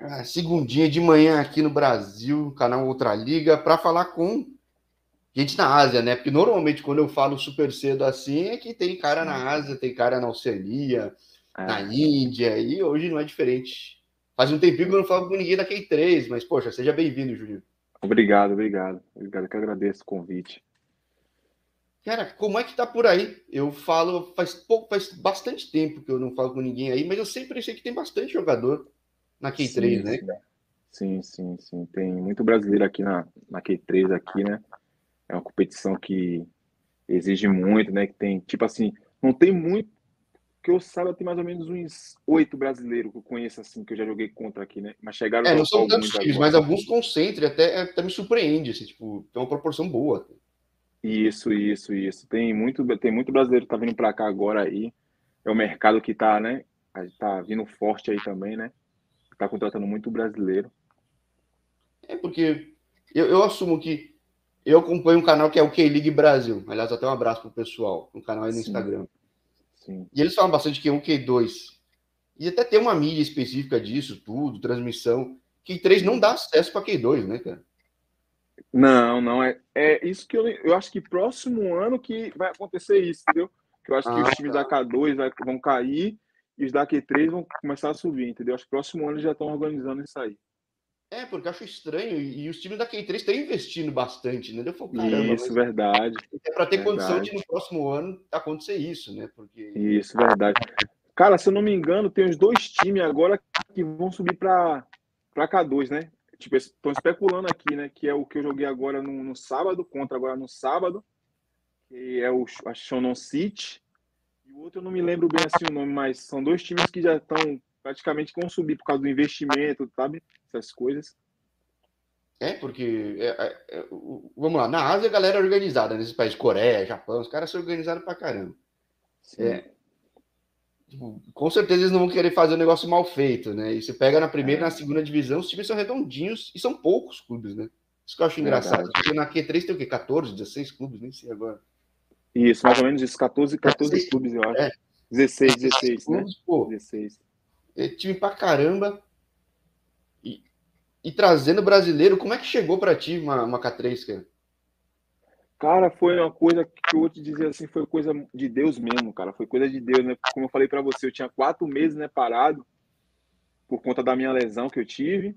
Ah, segundinha de manhã aqui no Brasil, canal Outra Liga, para falar com gente na Ásia, né? Porque normalmente quando eu falo super cedo assim é que tem cara na Ásia, tem cara na Oceania, é. na Índia, e hoje não é diferente. Faz um tempinho que eu não falo com ninguém da Q3, mas poxa, seja bem-vindo, Júlio. Obrigado, obrigado. Obrigado, que agradeço o convite. Cara, como é que tá por aí? Eu falo faz pouco, faz bastante tempo que eu não falo com ninguém aí, mas eu sempre achei que tem bastante jogador na Q3, sim, né? Sim, sim, sim. Tem muito brasileiro aqui na, na Q3 aqui, né? É uma competição que exige muito, né? Que tem, tipo assim, não tem muito. Que eu saiba, tem mais ou menos uns oito brasileiros que eu conheço, assim, que eu já joguei contra aqui, né? Mas chegaram. É, não são tantos times, mas alguns concentram, até, até me surpreende, assim, tipo, tem uma proporção boa. Isso, isso, isso. Tem muito, tem muito brasileiro que tá vindo para cá agora aí. É o mercado que tá, né? Tá vindo forte aí também, né? Tá contratando muito brasileiro. É porque eu, eu assumo que eu acompanho um canal que é o K-League Brasil. Aliás, até um abraço pro pessoal, um canal aí no Sim. Instagram. Sim. E eles falam bastante que é um Q2. E até tem uma mídia específica disso, tudo, transmissão. Q3 não dá acesso para Q2, né, cara? Não, não é. É isso que eu, eu acho que próximo ano que vai acontecer isso, entendeu? Que eu acho que ah, os times tá. da K2 vai, vão cair e os da Q3 vão começar a subir, entendeu? Acho que próximo ano já estão organizando isso aí. É, porque eu acho estranho. E, os times da Q3 estão investindo bastante, né? Eu falo, caramba, isso, verdade. É para ter verdade. condição de no próximo ano acontecer isso, né? Porque... Isso, verdade. Cara, se eu não me engano, tem os dois times agora que vão subir para K2, né? Tipo, estão especulando aqui, né? Que é o que eu joguei agora no, no sábado, contra agora no sábado, que é o a Shonon City. O outro eu não me lembro bem assim o nome, mas são dois times que já estão praticamente vão subir por causa do investimento, sabe? Essas coisas. É, porque, é, é, é, vamos lá, na Ásia a galera é organizada, nesses países, Coreia, Japão, os caras são organizados pra caramba. É, Tipo, com certeza eles não vão querer fazer um negócio mal feito, né? E você pega na primeira e na é. segunda divisão, os times são redondinhos e são poucos clubes, né? Isso que eu acho engraçado. Porque na Q3 tem o quê? 14, 16 clubes? Nem sei agora. Isso, mais ou menos isso. 14, 14 16, clubes, eu acho. É. 16, 16, clubes, né? Pô, 16. É time pra caramba. E, e trazendo brasileiro, como é que chegou pra ti uma, uma K3, cara? Cara, foi uma coisa que eu vou te dizer assim, foi coisa de Deus mesmo, cara. Foi coisa de Deus, né? Como eu falei para você, eu tinha quatro meses, né, parado por conta da minha lesão que eu tive.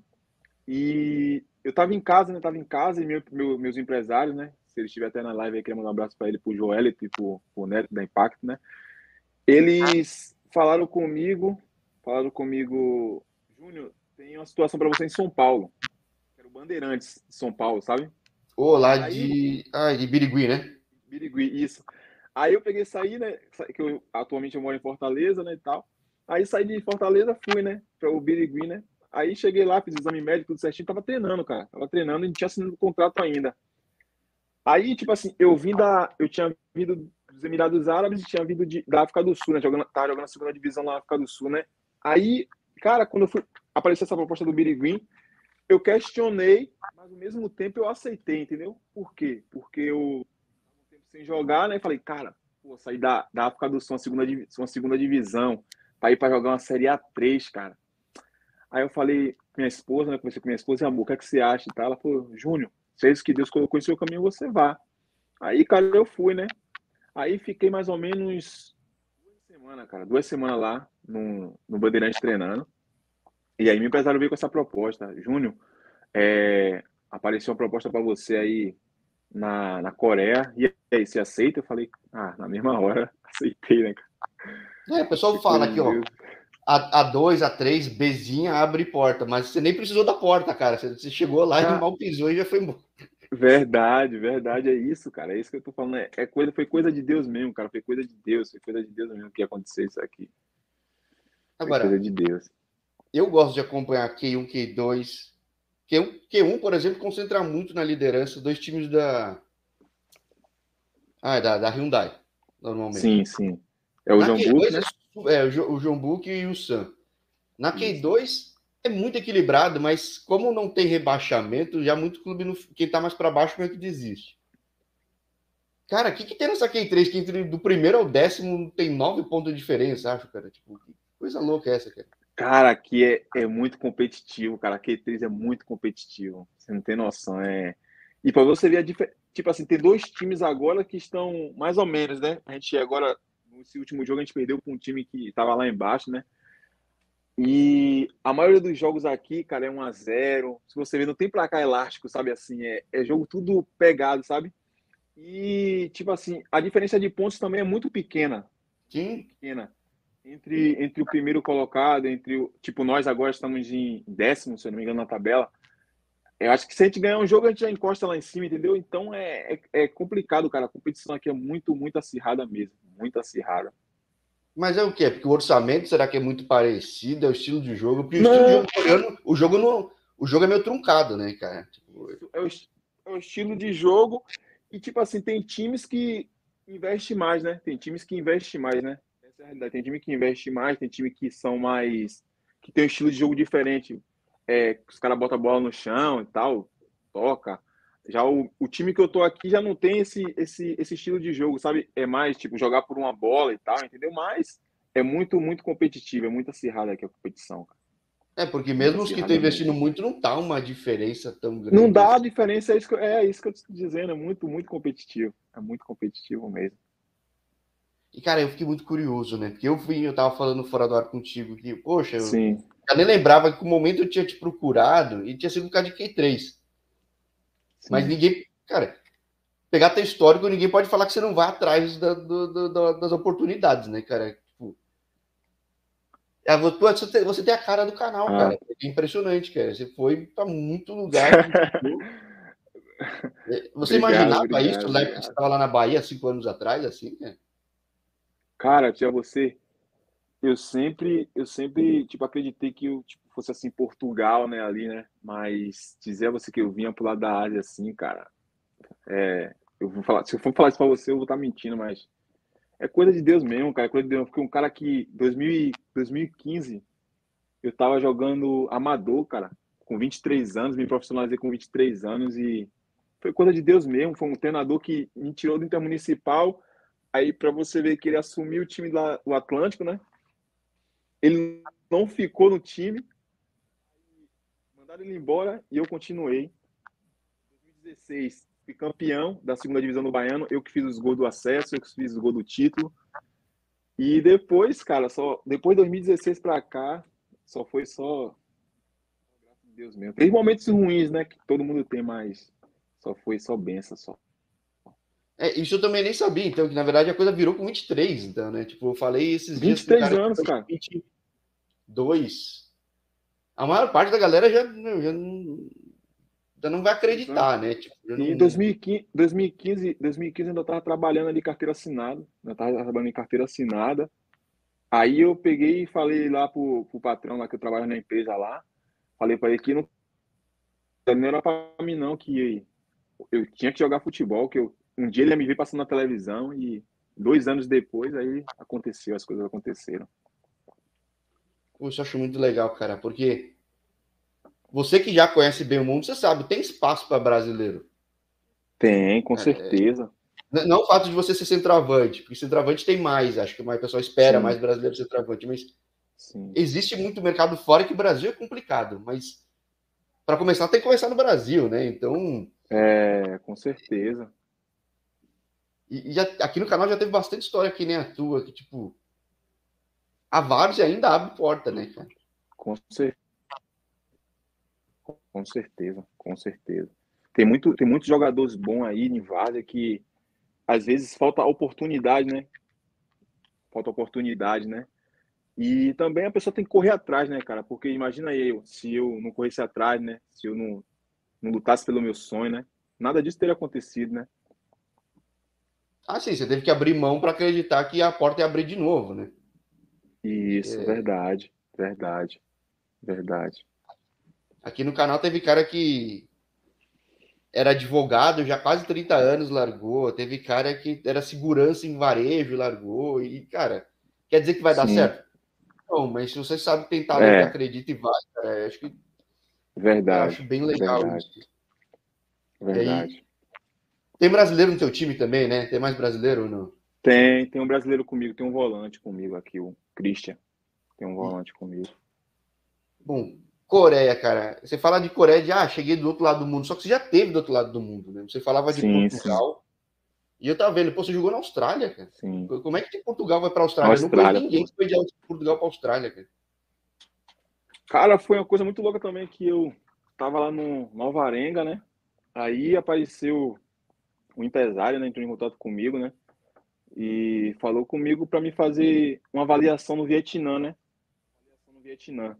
E eu tava em casa, né? Tava em casa e meu, meu, meus empresários, né? Se ele estiver até na live aí, queria mandar um abraço para ele, pro Joelito e pro, pro Neto da Impact, né? Eles falaram comigo, falaram comigo, Júnior, tem uma situação para você em São Paulo. Quero Bandeirantes de São Paulo, sabe? Ô, lá aí, de. Ah, de Birigui, né? Birigui, isso. Aí eu peguei saí, né? Que eu, atualmente eu moro em Fortaleza, né? E tal. Aí saí de Fortaleza, fui, né? Para o Birigui, né? Aí cheguei lá, fiz exame médico, tudo certinho, tava treinando, cara. Tava treinando e não tinha assinado o contrato ainda. Aí, tipo assim, eu vim da. Eu tinha vindo dos Emirados Árabes e tinha vindo de, da África do Sul, né? Jogando, tava jogando segunda divisão na África do Sul, né? Aí, cara, quando fui. Apareceu essa proposta do Birigui, eu questionei, mas ao mesmo tempo eu aceitei, entendeu? Por quê? Porque eu sem jogar, né? E falei, cara, pô, sair da, da África do Sul, uma segunda, uma segunda divisão, para ir para jogar uma Série A3, cara. Aí eu falei minha esposa, né? Comecei com minha esposa, amor, o que, é que você acha e tal? Ela falou, Júnior, é isso que Deus colocou em seu caminho, você vá. Aí, cara, eu fui, né? Aí fiquei mais ou menos duas semanas, cara, duas semanas lá no, no Bandeirante treinando. E aí meu empresário veio com essa proposta. Júnior, é, apareceu uma proposta para você aí na, na Coreia. E aí, você aceita? Eu falei, ah, na mesma hora, aceitei, né, cara? É, o pessoal fala aqui, ó. A, a 2, a 3, Bezinha abre porta, mas você nem precisou da porta, cara. Você chegou lá ah, e mal pisou e já foi embora. Verdade, verdade, é isso, cara. É isso que eu tô falando. É, é, coisa, foi coisa de Deus mesmo, cara. Foi coisa de Deus, foi coisa de Deus mesmo que ia acontecer isso aqui. Foi Agora, coisa de Deus eu gosto de acompanhar Q1, Q2. Q1, Q1, por exemplo, concentra muito na liderança dois times da. Ah, é da, da Hyundai, normalmente. Sim, sim. É o João Book, né? É, o João Book e o Sam. Na Q2 é muito equilibrado, mas como não tem rebaixamento, já muito clube, no, quem tá mais para baixo meio que desiste. Cara, o que, que tem nessa Q3 que entre do primeiro ao décimo tem nove pontos de diferença, acho, cara? Tipo, que coisa louca é essa, cara? Cara, aqui é, é muito competitivo, cara. Aqui Q3 é muito competitivo. Você não tem noção. É... E para você ver a diferença. Tipo assim, tem dois times agora que estão mais ou menos, né? A gente agora, nesse último jogo, a gente perdeu para um time que estava lá embaixo, né? E a maioria dos jogos aqui, cara, é 1 a 0 Se você ver, não tem placar elástico, sabe assim? É, é jogo tudo pegado, sabe? E, tipo assim, a diferença de pontos também é muito pequena. Sim. Pequena entre, entre o primeiro colocado, entre o. Tipo, nós agora estamos em décimo, se eu não me engano, na tabela. Eu acho que se a gente ganhar um jogo, a gente já encosta lá em cima, entendeu? Então é, é, é complicado, cara. A competição aqui é muito, muito acirrada mesmo. Muito acirrada. Mas é o quê? Porque o orçamento será que é muito parecido? É o estilo de jogo? Porque não. o estilo de jogo coreano, o jogo não. O jogo é meio truncado, né, cara? Tipo... É, o, é o estilo de jogo. E, tipo assim, tem times que investem mais, né? Tem times que investem mais, né? Essa é a realidade. Tem time que investe mais, tem time que são mais. que tem um estilo de jogo diferente. É, os caras botam a bola no chão e tal, toca. Já o, o time que eu tô aqui já não tem esse, esse, esse estilo de jogo, sabe? É mais tipo jogar por uma bola e tal, entendeu? Mas é muito, muito competitivo, é muito acirrada aqui a competição, cara. É, porque mesmo os que estão investindo muito, não tá uma diferença tão grande. Não dá a diferença, é isso, que, é isso que eu estou dizendo, é muito, muito competitivo. É muito competitivo mesmo. E, cara, eu fiquei muito curioso, né? Porque eu fui, eu tava falando fora do ar contigo que, poxa, eu, Sim. Eu nem lembrava que o momento eu tinha te procurado e tinha sido um cara de Q3. Sim. Mas ninguém, cara, pegar teu histórico, ninguém pode falar que você não vai atrás da, do, das oportunidades, né, cara? Tipo, é, você, tem, a cara do canal, ah. cara. É impressionante, cara. Você foi para muito lugar. você obrigado, imaginava obrigado, isso na época que você estava lá na Bahia, cinco anos atrás, assim, né? Cara, tinha você. Eu sempre, eu sempre, tipo, acreditei que eu tipo, fosse assim, Portugal, né, ali, né? Mas dizer a você que eu vinha pro lado da Ásia, assim, cara. É, eu vou falar, se eu for falar isso pra você, eu vou estar tá mentindo, mas é coisa de Deus mesmo, cara. É coisa de Deus. Porque um cara que, 2000, 2015, eu tava jogando amador, cara, com 23 anos, me profissionalizei com 23 anos e foi coisa de Deus mesmo. Foi um treinador que me tirou do Intermunicipal Aí, para você ver que ele assumiu o time do Atlântico, né? Ele não ficou no time. Mandaram ele embora e eu continuei. Em 2016, fui campeão da segunda divisão do Baiano. Eu que fiz os gols do acesso, eu que fiz os gols do título. E depois, cara, só depois de 2016 para cá, só foi só Deus mesmo. Tem momentos ruins, né, que todo mundo tem, mas só foi só benção só. É, isso eu também nem sabia, então, que na verdade a coisa virou com 23, então, né? Tipo, eu falei esses 23 dias. 23 anos, cara. 22. A maior parte da galera já, já, não, já não vai acreditar, né? Tipo, não... Em 2015, 2015, 2015 ainda estava trabalhando ali carteira assinada, ainda estava trabalhando em carteira assinada. Aí eu peguei e falei lá pro, pro patrão lá que eu trabalho na empresa lá, falei para ele que não, não era para mim não, que eu tinha que jogar futebol, que eu um dia ele ia me ver passando na televisão e dois anos depois aí aconteceu, as coisas aconteceram. Isso eu acho muito legal, cara, porque você que já conhece bem o mundo, você sabe, tem espaço para brasileiro. Tem, com é, certeza. Não o fato de você ser centroavante, porque centroavante tem mais, acho que mais pessoal espera Sim. mais brasileiro centroavante, mas Sim. existe muito mercado fora que o Brasil é complicado, mas para começar tem que começar no Brasil, né? Então. É, com certeza. E, já, aqui no canal já teve bastante história que nem a tua, que tipo. A Várzea ainda abre porta, né, cara? Com certeza. Com certeza, com certeza. Tem, muito, tem muitos jogadores bons aí em Várzea que às vezes falta oportunidade, né? Falta oportunidade, né? E também a pessoa tem que correr atrás, né, cara? Porque imagina eu, se eu não corresse atrás, né? Se eu não, não lutasse pelo meu sonho, né? Nada disso teria acontecido, né? Ah, sim, você teve que abrir mão para acreditar que a porta ia abrir de novo, né? Isso, é... verdade, verdade, verdade. Aqui no canal teve cara que era advogado já quase 30 anos, largou. Teve cara que era segurança em varejo, largou. E, cara, quer dizer que vai dar Sim. certo? Não, mas se você sabe tentar, é. acredita e vai, cara, acho que. Verdade. acho bem legal verdade. isso. Verdade. Tem brasileiro no teu time também, né? Tem mais brasileiro ou não? Tem, tem um brasileiro comigo, tem um volante comigo aqui, o Christian. Tem um volante comigo. Bom, Coreia, cara. Você fala de Coreia de, ah, cheguei do outro lado do mundo. Só que você já teve do outro lado do mundo, né? Você falava de sim, Portugal. Sim. E eu tava vendo, pô, você jogou na Austrália, cara. Sim. Como é que de Portugal vai pra Austrália? Austrália não conheço ninguém que foi de Portugal pra Austrália, cara. Cara, foi uma coisa muito louca também que eu tava lá no Nova Arenga, né? Aí apareceu um empresário, né? Entrou em contato comigo, né? E falou comigo para me fazer uma avaliação no Vietnã, né? Avaliação no Vietnã.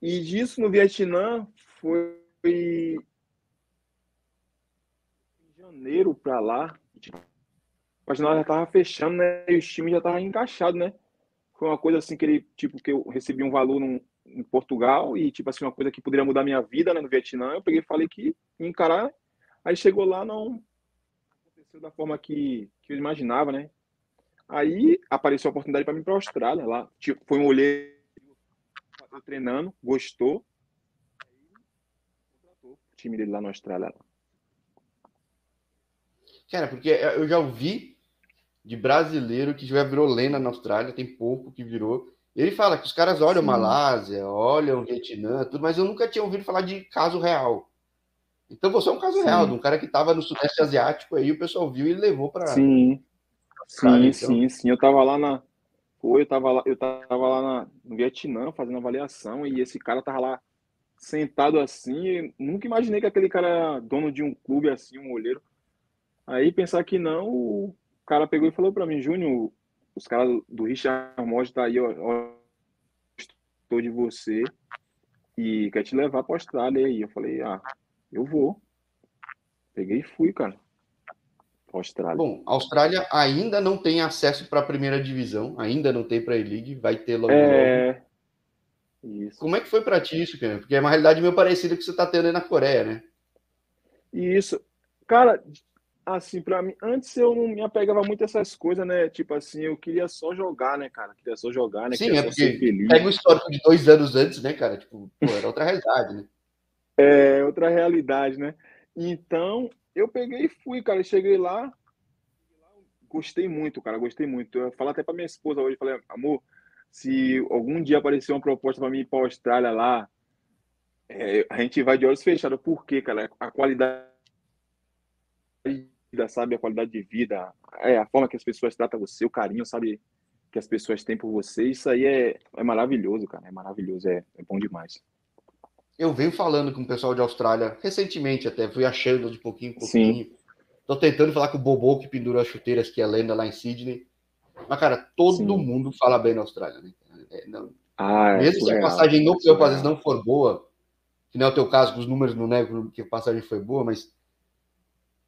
E disso no Vietnã foi em janeiro para lá. Mas nós já tava fechando, né? E os times já estavam encaixados, né? Foi uma coisa assim que ele, tipo, que eu recebi um valor num, em Portugal e, tipo assim, uma coisa que poderia mudar minha vida, né, no Vietnã. Eu peguei e falei que encarar. Aí chegou lá, não aconteceu da forma que, que eu imaginava, né? Aí apareceu a oportunidade para mim para a Austrália. Lá, tipo, foi um olheiro treinando, gostou. Aí contratou o time dele lá na Austrália. Cara, porque eu já ouvi de brasileiro que já virou lenda na Austrália, tem pouco que virou. Ele fala que os caras olham Sim. Malásia, olham Vietnã, tudo, mas eu nunca tinha ouvido falar de caso real. Então você é um caso Sim. real, de um cara que estava no Sudeste Asiático aí, o pessoal viu e levou para. Sim. Sim, então. sim, sim. Eu estava lá na. Foi, eu estava lá, eu tava lá na, no Vietnã fazendo avaliação e esse cara tava lá sentado assim. Nunca imaginei que aquele cara era dono de um clube assim, um olheiro. Aí pensar que não, o cara pegou e falou para mim, Júnior, os caras do Richard Mod tá aí, ó, ó, estou de você e quer te levar para Austrália aí. Eu falei, ah, eu vou. Peguei e fui, cara. Austrália. Bom, a Austrália ainda não tem acesso para a primeira divisão, ainda não tem para a E-League, vai ter logo. É... Logo. Isso. Como é que foi para ti isso, cara? Porque é uma realidade meio parecida que você está tendo aí na Coreia, né? Isso. Cara, assim, para mim, antes eu não me apegava muito a essas coisas, né? Tipo assim, eu queria só jogar, né, cara? Queria só jogar, né? Sim, queria é porque pega o histórico de dois anos antes, né, cara? Tipo, pô, era outra realidade, né? É, outra realidade, né? Então, eu peguei e fui, cara. cheguei lá, gostei muito, cara, gostei muito. Eu falei até pra minha esposa hoje, falei, amor, se algum dia aparecer uma proposta para mim ir pra Austrália lá, é, a gente vai de olhos fechados. Por quê, cara? A qualidade vida, sabe? A qualidade de vida, é, a forma que as pessoas tratam você, o carinho, sabe? Que as pessoas têm por você, isso aí é, é maravilhoso, cara. É maravilhoso, é, é bom demais. Eu venho falando com o pessoal de Austrália recentemente, até fui achando de pouquinho em pouquinho. Sim. Tô tentando falar com o Bobo que pendurou as chuteiras, que é lenda lá em Sydney. Mas, cara, todo Sim. mundo fala bem na Austrália, né? É, não... ah, é Mesmo se a passagem no campo às vezes não for boa, que não é o teu caso, que os números não negam que a passagem foi boa, mas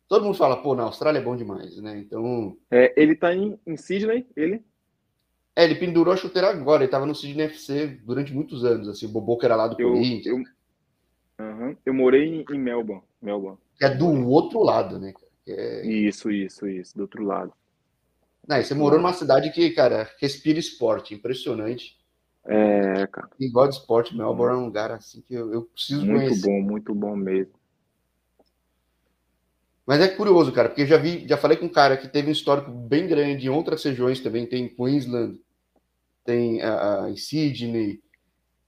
todo mundo fala, pô, na Austrália é bom demais, né? Então. É, ele tá em, em Sydney, ele? É, ele pendurou a chuteira agora, ele tava no Sydney FC durante muitos anos, assim, o Bobô que era lá do eu, Corinthians. Eu, uhum, eu morei em, Melbourne, Melbourne. É do outro lado, né? É... Isso, isso, isso, do outro lado. Não, você morou numa cidade que, cara, respira esporte, impressionante. É, cara. Quem gosta de esporte, Melbourne é um lugar assim que eu, eu preciso muito conhecer. Muito bom, muito bom mesmo. Mas é curioso, cara, porque eu já vi, já falei com um cara que teve um histórico bem grande em outras regiões também, tem Queensland, tem uh, em Sydney,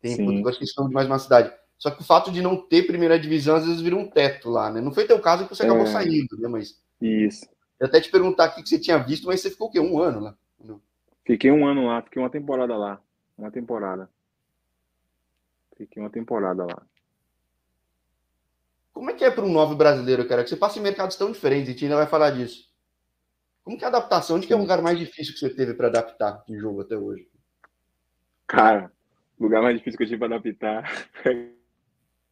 tem agora questão de mais uma cidade. Só que o fato de não ter primeira divisão às vezes vira um teto lá, né? Não foi teu caso que você é. acabou saindo, né? Mas isso. Eu até te perguntar o que você tinha visto, mas você ficou o quê? Um ano lá? Não. Fiquei um ano lá, fiquei uma temporada lá, uma temporada. Fiquei uma temporada lá. Como é que é para um novo brasileiro, cara? Que você passa em mercados tão diferentes, a gente ainda vai falar disso. Como que é a adaptação? Onde que é o lugar mais difícil que você teve para adaptar em jogo até hoje? Cara, o lugar mais difícil que eu tive para adaptar é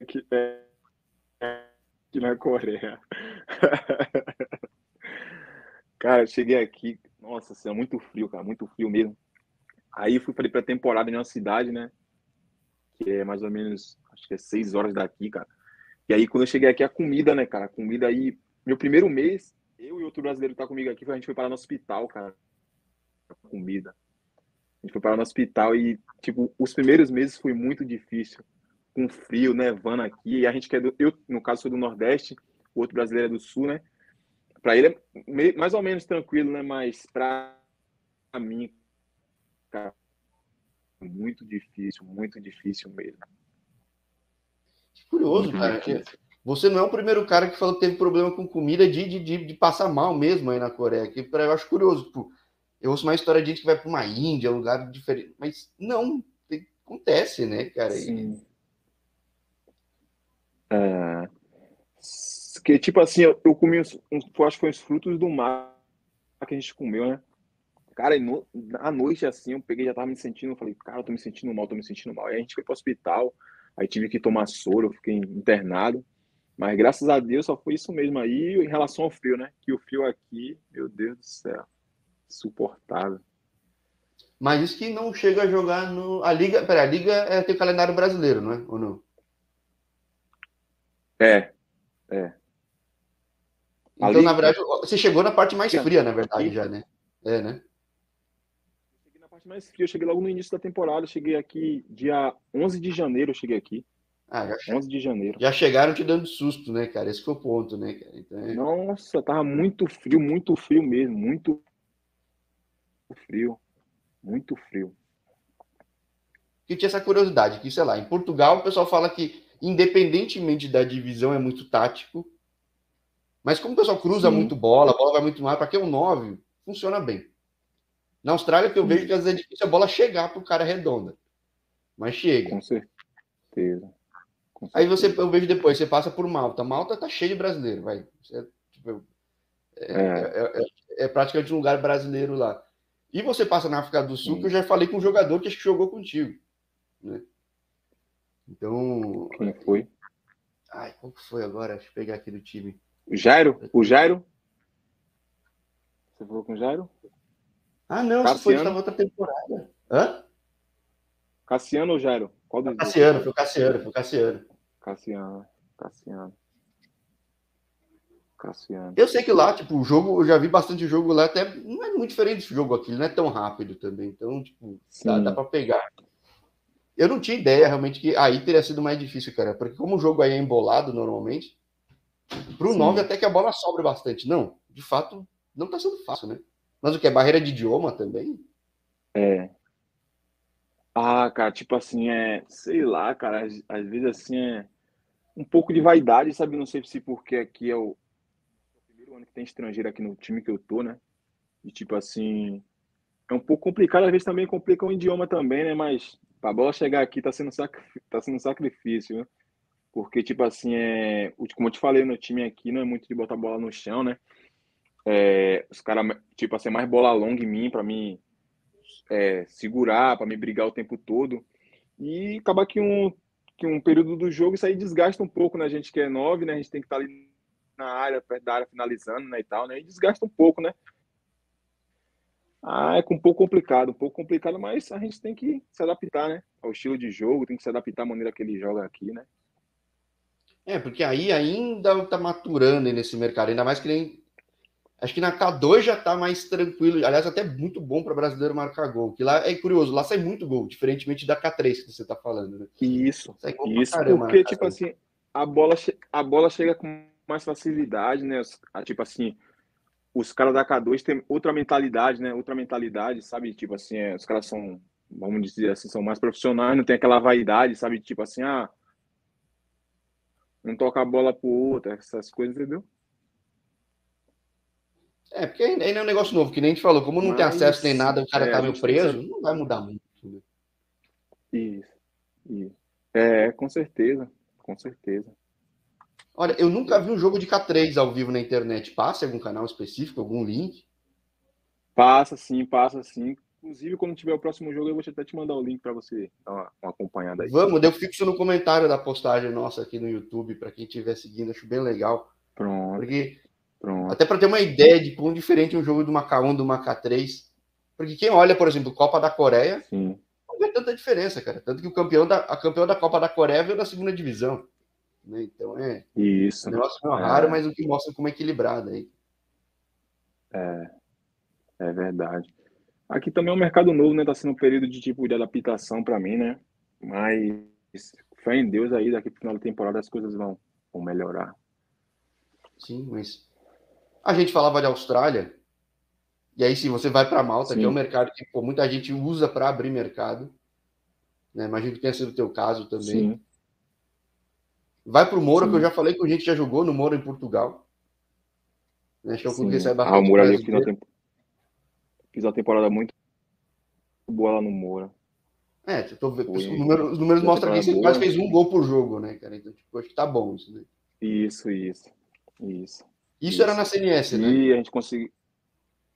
aqui, é aqui na Coreia. cara, eu cheguei aqui, nossa, assim, é muito frio, cara, muito frio mesmo. Aí fui para temporada em uma cidade, né? Que é mais ou menos, acho que é seis horas daqui, cara. E aí, quando eu cheguei aqui, a comida, né, cara? A comida aí. Meu primeiro mês, eu e outro brasileiro que tá comigo aqui, a gente foi parar no hospital, cara. A comida. A gente foi parar no hospital e, tipo, os primeiros meses foi muito difícil. Com frio, nevando aqui. E a gente quer. É eu, no caso, sou do Nordeste, o outro brasileiro é do Sul, né? Pra ele é mais ou menos tranquilo, né? Mas pra mim, cara, Muito difícil, muito difícil mesmo. Curioso, muito cara. Difícil. Você não é o primeiro cara que falou que teve problema com comida de, de, de, de passar mal mesmo aí na Coreia. Que eu acho curioso. Tipo, eu ouço uma história de gente que vai para uma Índia, um lugar diferente. Mas não, tem, acontece, né, cara? Sim. É, que tipo assim, eu, eu comi, uns, eu acho que foi os frutos do mar que a gente comeu, né? Cara, no, à noite assim, eu peguei, já tava me sentindo, eu falei, cara, eu tô me sentindo mal, tô me sentindo mal. Aí a gente foi pro hospital, aí tive que tomar soro, eu fiquei internado. Mas graças a Deus só foi isso mesmo aí em relação ao frio, né? Que o frio aqui, meu Deus do céu, suportável. Mas isso que não chega a jogar no. A Liga. Peraí, a Liga é, tem o calendário brasileiro, não é? Ou não? É, é. Então, Liga... na verdade, você chegou na parte mais fria, na verdade, já, né? É, né? cheguei na parte mais fria, eu cheguei logo no início da temporada, cheguei aqui dia 11 de janeiro, eu cheguei aqui. Ah, já 11 de janeiro. Já chegaram te dando susto, né, cara? Esse foi o ponto, né, cara? Então, é... Nossa, tava muito frio, muito frio mesmo, muito frio, muito frio. Que tinha essa curiosidade, que, sei lá, em Portugal o pessoal fala que, independentemente da divisão, é muito tático. Mas como o pessoal cruza Sim. muito bola, a bola vai muito mais, para que um 9, funciona bem. Na Austrália, que eu vejo que às vezes é difícil a bola chegar para o cara redonda. Mas chega. Com certeza. Aí você, eu vejo depois, você passa por Malta. Malta tá cheio de brasileiro, vai. Tipo, é, é. É, é, é, praticamente um lugar brasileiro lá. E você passa na África do Sul, Sim. que eu já falei com um jogador que acho que jogou contigo. Né? Então. Quem foi? Ai, qual que foi agora? Deixa eu pegar aqui do time. O Jairo? O Jairo? Você falou com o Jairo? Ah, não, Cassiano. isso foi na outra temporada. Hã? Cassiano ou Jairo? Qual dos Cassiano, foi o Cassiano, foi o Cassiano. Cassiano, Cassiano. Cassiano. Eu sei que lá, tipo, o jogo, eu já vi bastante jogo lá, até não é muito diferente desse jogo aqui, não é tão rápido também. Então, tipo, dá, dá para pegar. Eu não tinha ideia realmente que aí teria sido mais difícil, cara, porque como o jogo aí é embolado normalmente, pro 9 até que a bola sobra bastante. Não, de fato, não tá sendo fácil, né? Mas o que? É barreira de idioma também? É. Ah, cara, tipo assim, é, sei lá, cara, às, às vezes assim é um pouco de vaidade, sabe? Não sei se porque aqui é o, ano que tem estrangeiro aqui no time que eu tô, né? E tipo assim, é um pouco complicado, às vezes também complica o idioma também, né? Mas pra bola chegar aqui tá sendo, sac... tá sendo um sacrifício, né? Porque, tipo assim, é... como eu te falei, no time aqui não é muito de botar bola no chão, né? É... Os caras, tipo assim, é mais bola longa em mim, pra mim é, segurar, para me brigar o tempo todo. E acaba que um, que um período do jogo isso aí desgasta um pouco, né? A gente que é nove, né? A gente tem que estar tá ali na área, perto da área, finalizando, né? E tal, né? E desgasta um pouco, né? Ah, é um pouco complicado, um pouco complicado, mas a gente tem que se adaptar, né? Ao estilo de jogo, tem que se adaptar à maneira que ele joga aqui, né? É, porque aí ainda tá maturando nesse mercado, ainda mais que nem Acho que na K2 já tá mais tranquilo. Aliás, até muito bom para brasileiro marcar gol. Que lá é curioso, lá sai muito gol, diferentemente da K3 que você tá falando, né? Isso. Isso, caramba, porque, tipo assim, a bola, a bola chega com mais facilidade, né? Tipo assim, os caras da K2 têm outra mentalidade, né? Outra mentalidade, sabe? Tipo assim, é, os caras são, vamos dizer assim, são mais profissionais, não tem aquela vaidade, sabe? Tipo assim, ah, não toca a bola pro outro, essas coisas, entendeu? É, porque ainda é um negócio novo, que nem a gente falou, como não Mas, tem acesso nem nada, o cara é, tá meio preso, não vai mudar muito. Né? Isso, isso. É, com certeza, com certeza. Olha, eu nunca vi um jogo de K3 ao vivo na internet. Passa algum canal específico, algum link? Passa sim, passa sim. Inclusive, quando tiver o próximo jogo, eu vou até te mandar o link para você dar uma, uma, acompanhada aí. Vamos, eu fixo no comentário da postagem nossa aqui no YouTube, para quem estiver seguindo, acho bem legal. Pronto. Porque Pronto. Até para ter uma ideia de quão diferente um jogo do Maca 1 do Maca 3. Porque quem olha, por exemplo, Copa da Coreia, Sim. não vê tanta diferença, cara. Tanto que o campeão da, a campeão da Copa da Coreia veio da segunda divisão. Né? Então é. Isso. Um negócio é. raro, mas o que mostra como é equilibrado aí. É. É verdade. Aqui também é um mercado novo, né? Tá sendo um período de tipo de adaptação para mim, né? Mas fé em Deus aí, daqui pro final da temporada as coisas vão, vão melhorar. Sim, mas a gente falava de Austrália, e aí sim, você vai para Malta, sim. que é um mercado que pô, muita gente usa para abrir mercado. Né? Imagino que tenha sido o teu caso também. Sim. Vai para o Moura, Sim. que eu já falei que a gente já jogou no Moura em Portugal. Né? Acho que é um que Ah, o Moura ali fiz uma, temp... fiz uma temporada muito boa lá no Moura. É, tô... os números, os números mostram que você quase fez um gol por jogo, né, cara? Então, tipo, acho que tá bom isso, né? Isso, isso. Isso. Isso, era na CNS, né? E a gente conseguiu.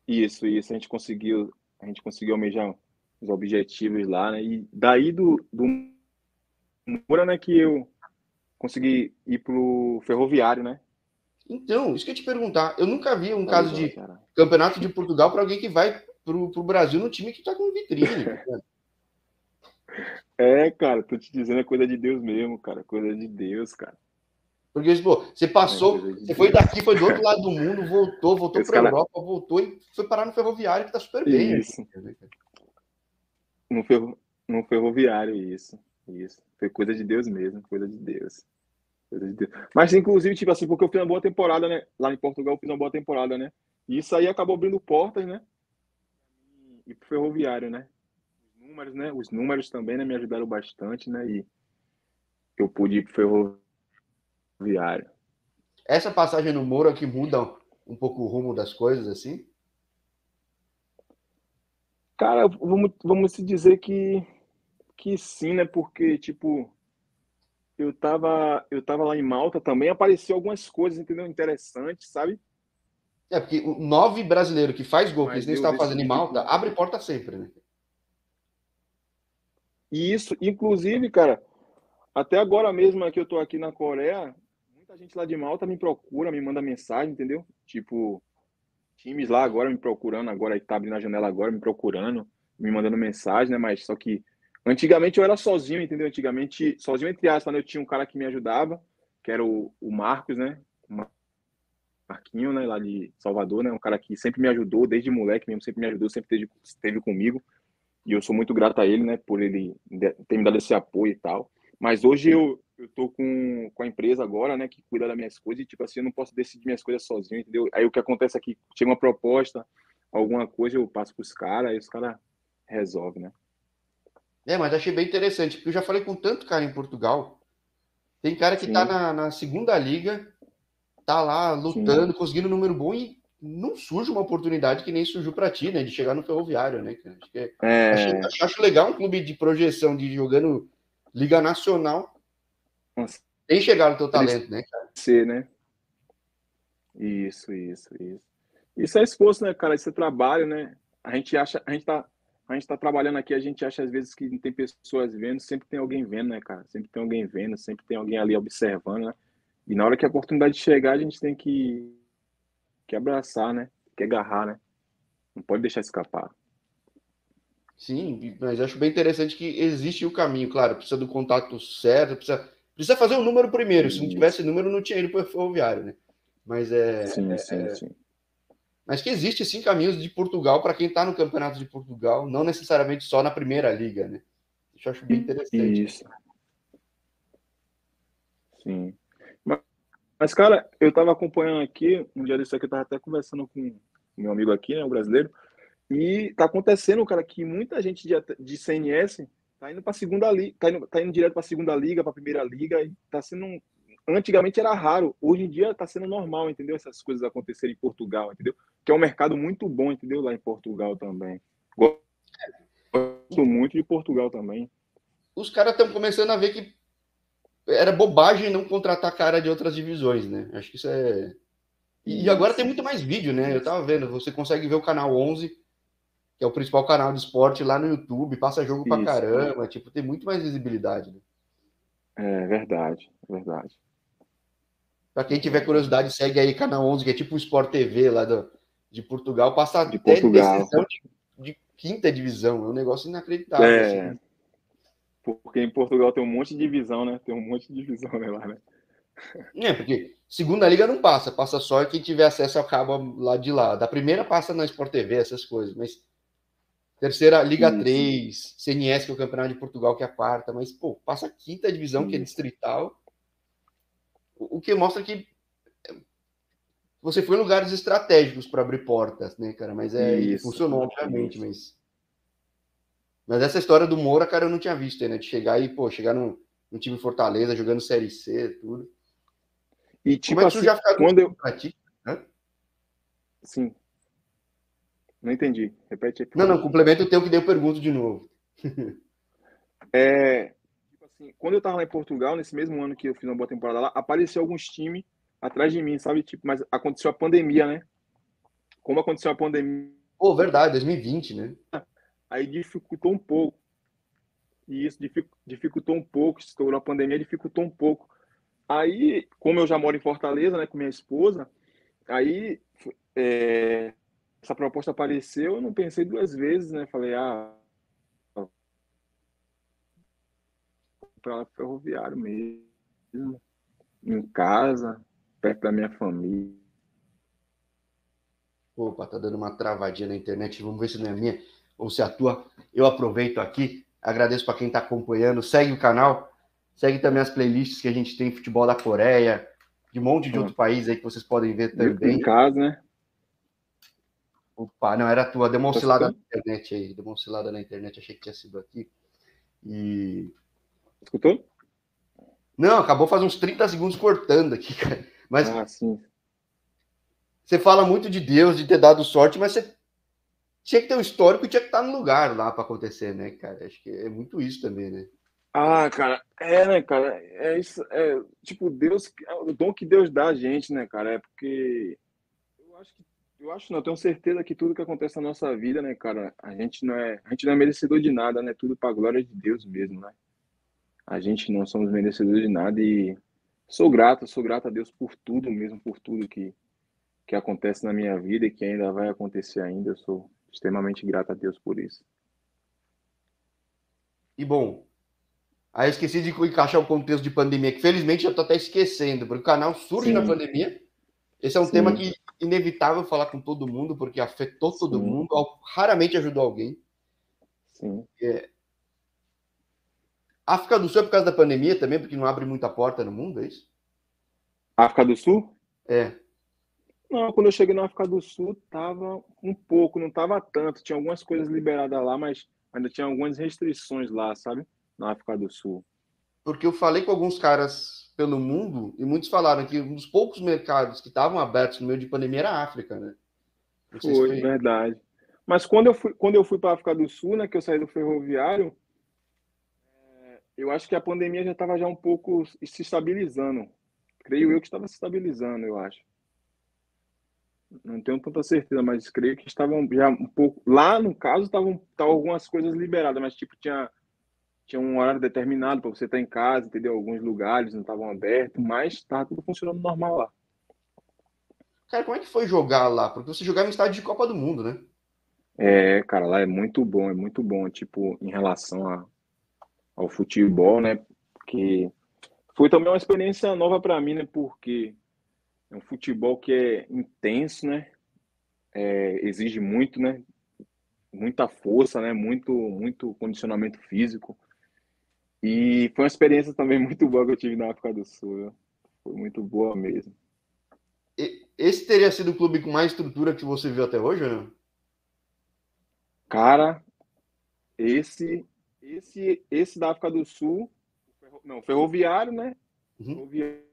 Isso, isso. A gente conseguiu. A gente conseguiu almejar os objetivos lá, né? E daí do, do Moura, né, que eu consegui ir pro ferroviário, né? Então, isso que eu te perguntar. Eu nunca vi um caso de cara. campeonato de Portugal para alguém que vai pro, pro Brasil no time que tá com vitrine. é, cara, tô te dizendo, é coisa de Deus mesmo, cara. Coisa de Deus, cara. Porque, pô, você passou, é você foi daqui, foi do outro lado do mundo, voltou, voltou para cara... Europa, voltou e foi parar no ferroviário, que tá super bem. Isso. No, ferro... no ferroviário, isso. Isso. Foi coisa de Deus mesmo, coisa de Deus. Coisa de Deus. Mas, inclusive, tipo assim, porque eu fiz uma boa temporada, né? Lá em Portugal eu fiz uma boa temporada, né? E isso aí acabou abrindo portas, né? E pro ferroviário, né? Os números, né? Os números também, né? Me ajudaram bastante, né? E eu pude ir pro ferroviário viário. Essa passagem no Moura que muda um pouco o rumo das coisas, assim? Cara, vamos, vamos se dizer que, que sim, né? Porque, tipo, eu tava, eu tava lá em Malta também, apareceu algumas coisas, entendeu? Interessantes, sabe? É, porque o nove brasileiro que faz gol, Mas que eles nem estavam fazendo em Malta, abre porta sempre, né? Isso, inclusive, cara, até agora mesmo é que eu tô aqui na Coreia, muita gente lá de Malta me procura, me manda mensagem, entendeu? Tipo, times lá agora me procurando, agora que tá abrindo a janela agora, me procurando, me mandando mensagem, né? Mas só que antigamente eu era sozinho, entendeu? Antigamente, sozinho entre aspas, né? eu tinha um cara que me ajudava, que era o, o Marcos, né? Marquinho, né? Lá de Salvador, né? Um cara que sempre me ajudou, desde moleque mesmo, sempre me ajudou, sempre esteve, esteve comigo. E eu sou muito grato a ele, né? Por ele ter me dado esse apoio e tal. Mas hoje eu, eu tô com, com a empresa agora, né, que cuida das minhas coisas, e tipo assim, eu não posso decidir minhas coisas sozinho, entendeu? Aí o que acontece aqui, é chega uma proposta, alguma coisa, eu passo pros caras, aí os caras resolvem, né? É, mas achei bem interessante, porque eu já falei com tanto cara em Portugal. Tem cara que Sim. tá na, na, segunda liga, tá lá lutando, Sim. conseguindo um número bom e não surge uma oportunidade que nem surgiu para ti, né? De chegar no ferroviário, né? É, é... Acho, acho, legal um clube de projeção de jogando Liga Nacional tem chegar no teu talento, né, cara? Ser, né? Isso, isso, isso. Isso é esforço, né, cara? Isso é trabalho, né? A gente acha, a gente tá, a gente tá trabalhando aqui, a gente acha às vezes que não tem pessoas vendo, sempre tem alguém vendo, né, cara? Sempre tem alguém vendo, sempre tem alguém ali observando, né? E na hora que a oportunidade chegar, a gente tem que, que abraçar, né? Que agarrar, né? Não pode deixar escapar. Sim, mas acho bem interessante que existe o caminho, claro, precisa do contato certo, precisa Precisa fazer o número primeiro. Se não tivesse número, não tinha ido para o ferroviário, né? Mas é. Sim, é, sim, é... sim. Mas que existe sim caminhos de Portugal para quem está no campeonato de Portugal, não necessariamente só na primeira liga, né? Isso eu acho bem interessante. Isso. Sim. Mas, mas cara, eu estava acompanhando aqui, um dia desse aqui, eu estava até conversando com meu amigo aqui, né, o brasileiro, e tá acontecendo, cara, que muita gente de, de CNS Tá indo para segunda liga, tá indo, tá indo direto para segunda liga, para primeira liga e tá sendo um... antigamente era raro, hoje em dia tá sendo normal, entendeu? Essas coisas acontecerem em Portugal, entendeu? Que é um mercado muito bom, entendeu? Lá em Portugal também. Gosto muito de Portugal também. Os caras estão começando a ver que era bobagem não contratar cara de outras divisões, né? Acho que isso é e agora tem muito mais vídeo, né? Eu tava vendo, você consegue ver o canal 11 que é o principal canal de esporte lá no YouTube, passa jogo Isso, pra caramba, tipo, tem muito mais visibilidade. Né? É verdade, é verdade. Pra quem tiver curiosidade, segue aí canal 11, que é tipo o Sport TV lá do, de Portugal, passa de até Portugal. De, de, quinta divisão, é um negócio inacreditável. É, assim. porque em Portugal tem um monte de divisão, né? Tem um monte de divisão né, lá, né? É, porque segunda liga não passa, passa só quem tiver acesso ao cabo lá de lá. Da primeira passa na Sport TV, essas coisas, mas Terceira, Liga Isso. 3, CNS, que é o Campeonato de Portugal, que é a quarta, mas, pô, passa a quinta divisão, Isso. que é distrital. O, que mostra que você foi em lugares estratégicos para abrir portas, né, cara? Mas é, Isso. funcionou, obviamente, mas. Mas essa história do Moura, cara, eu não tinha visto, né? De chegar e, pô, chegar no, no time Fortaleza, jogando Série C, tudo. E tipo Como é que assim, já fica quando eu... pra ti? Hã? Sim. Não entendi. Repete aí. Não, não, complemento o teu que deu pergunto de novo. é, assim, quando eu tava lá em Portugal, nesse mesmo ano que eu fiz uma boa temporada lá, apareceu alguns times atrás de mim, sabe? Tipo, mas aconteceu a pandemia, né? Como aconteceu a pandemia. Pô, verdade, 2020, né? Aí dificultou um pouco. E isso dificultou um pouco, estourou a pandemia, dificultou um pouco. Aí, como eu já moro em Fortaleza, né, com minha esposa, aí é, essa proposta apareceu, eu não pensei duas vezes, né? Falei, ah, para ferroviário mesmo, em casa, perto da minha família. Opa, tá dando uma travadinha na internet. Vamos ver se não é minha ou se é a tua. Eu aproveito aqui, agradeço para quem está acompanhando. Segue o canal, segue também as playlists que a gente tem futebol da Coreia, de um monte de outros países aí que vocês podem ver também. Em casa, né? Opa, não, era a tua. Deu uma oscilada na internet aí. Deu uma oscilada na internet, achei que tinha sido aqui. E. Escutou? Não, acabou faz uns 30 segundos cortando aqui, cara. Mas. Ah, sim. Você fala muito de Deus, de ter dado sorte, mas você tinha que ter um histórico e tinha que estar no lugar lá para acontecer, né, cara? Acho que é muito isso também, né? Ah, cara, é, né, cara? É isso, é tipo Deus, é o dom que Deus dá a gente, né, cara? É porque eu acho que eu acho, não, eu tenho certeza que tudo que acontece na nossa vida, né, cara, a gente não é, a gente não é merecedor de nada, né? Tudo para a glória de Deus mesmo, né? A gente não somos merecedores de nada e sou grato, sou grato a Deus por tudo mesmo, por tudo que que acontece na minha vida e que ainda vai acontecer ainda. Eu sou extremamente grato a Deus por isso. E bom, aí eu esqueci de encaixar o contexto de pandemia, que felizmente eu tô até esquecendo, porque o canal surge Sim. na pandemia. Esse é um Sim. tema que inevitável falar com todo mundo, porque afetou todo Sim. mundo, raramente ajudou alguém. Sim. É... África do Sul é por causa da pandemia também, porque não abre muita porta no mundo, é isso? África do Sul? É. Não, quando eu cheguei na África do Sul, tava um pouco, não tava tanto. Tinha algumas coisas liberadas lá, mas ainda tinha algumas restrições lá, sabe? Na África do Sul. Porque eu falei com alguns caras pelo mundo e muitos falaram que um dos poucos mercados que estavam abertos no meio de pandemia era a África, né? Foi, foi, verdade. Mas quando eu fui, quando eu fui para a África do Sul, né, que eu saí do ferroviário, eu acho que a pandemia já estava já um pouco se estabilizando. Creio eu que estava se estabilizando, eu acho não tenho tanta certeza, mas creio que estavam já um pouco. Lá, no caso, estavam, algumas coisas liberadas, mas tipo, tinha, tinha um horário determinado para você estar em casa, entendeu? Alguns lugares não estavam abertos, mas estava tudo funcionando normal lá. Cara, como é que foi jogar lá? Porque você jogava em estádio de Copa do Mundo, né? É, cara, lá é muito bom, é muito bom, tipo, em relação a, ao futebol, né? Porque foi também uma experiência nova para mim, né? Porque é um futebol que é intenso, né? É, exige muito, né? Muita força, né? Muito, muito condicionamento físico. E foi uma experiência também muito boa que eu tive na África do Sul. Né? Foi muito boa mesmo. Esse teria sido o clube com mais estrutura que você viu até hoje, não? Cara, esse, esse, esse da África do Sul, não, ferroviário, né? Uhum. Ferroviário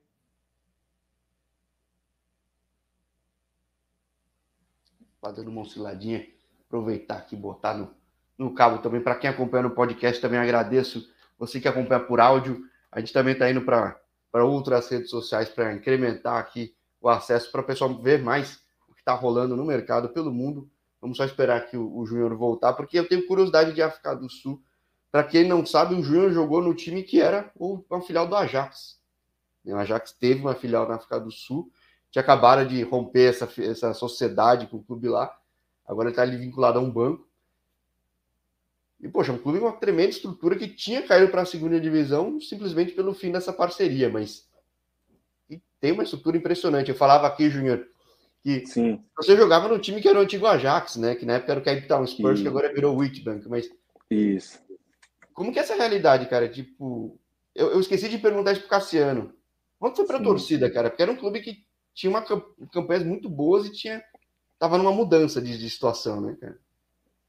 Tá dando uma osciladinha. Aproveitar aqui e botar no, no cabo também. Para quem acompanha no podcast, também agradeço. Você que acompanha por áudio, a gente também está indo para outras redes sociais para incrementar aqui o acesso para o pessoal ver mais o que está rolando no mercado pelo mundo. Vamos só esperar aqui o, o Júnior voltar, porque eu tenho curiosidade de África do Sul. Para quem não sabe, o Júnior jogou no time que era uma filial do Ajax. O Ajax teve uma filial na África do Sul que acabaram de romper essa, essa sociedade com o clube lá. Agora ele está ali vinculado a um banco. E, poxa, um clube com uma tremenda estrutura que tinha caído para a segunda divisão simplesmente pelo fim dessa parceria, mas e tem uma estrutura impressionante. Eu falava aqui, Júnior, que Sim. você jogava no time que era o antigo Ajax, né? Que na época era o Cape Town Spurs, que agora virou Witbank, mas... Isso. Como que é essa realidade, cara? Tipo, eu, eu esqueci de perguntar isso pro Cassiano. Quanto foi pra Sim. torcida, cara? Porque era um clube que tinha uma campanhas muito boas e tinha tava numa mudança de, de situação, né, cara?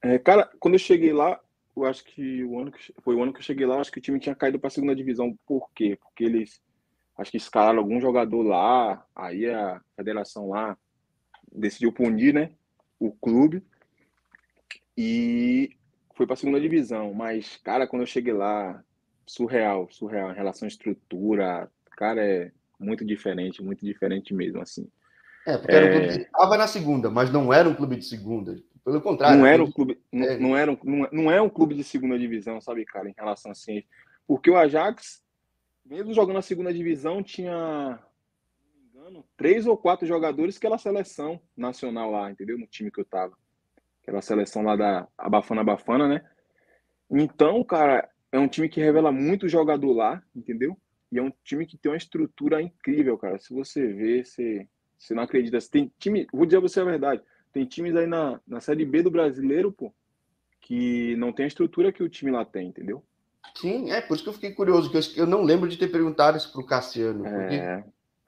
É, cara, quando eu cheguei lá, eu acho que o ano que foi o ano que eu cheguei lá, acho que o time tinha caído para a segunda divisão. Por quê? Porque eles acho que escalaram algum jogador lá, aí a federação lá decidiu punir, né, o clube e foi para a segunda divisão. Mas cara, quando eu cheguei lá, surreal, surreal, em relação à estrutura, cara, é muito diferente, muito diferente mesmo, assim. É, porque era um clube que estava na segunda, mas não era um clube de segunda. Pelo contrário. Não era um clube, não, é. não, era um, não, não é um clube de segunda divisão, sabe, cara, em relação assim. Porque o Ajax, mesmo jogando na segunda divisão, tinha, não me engano, três ou quatro jogadores que era a seleção nacional lá, entendeu? No time que eu tava. Aquela seleção lá da Abafana Abafana, né? Então, cara, é um time que revela muito jogador lá, entendeu? E é um time que tem uma estrutura incrível, cara. Se você vê, você, você não acredita. Tem time, vou dizer a você a verdade, tem times aí na, na Série B do Brasileiro, pô, que não tem a estrutura que o time lá tem, entendeu? Sim, é por isso que eu fiquei curioso, que eu, eu não lembro de ter perguntado isso pro Cassiano. Porque, é...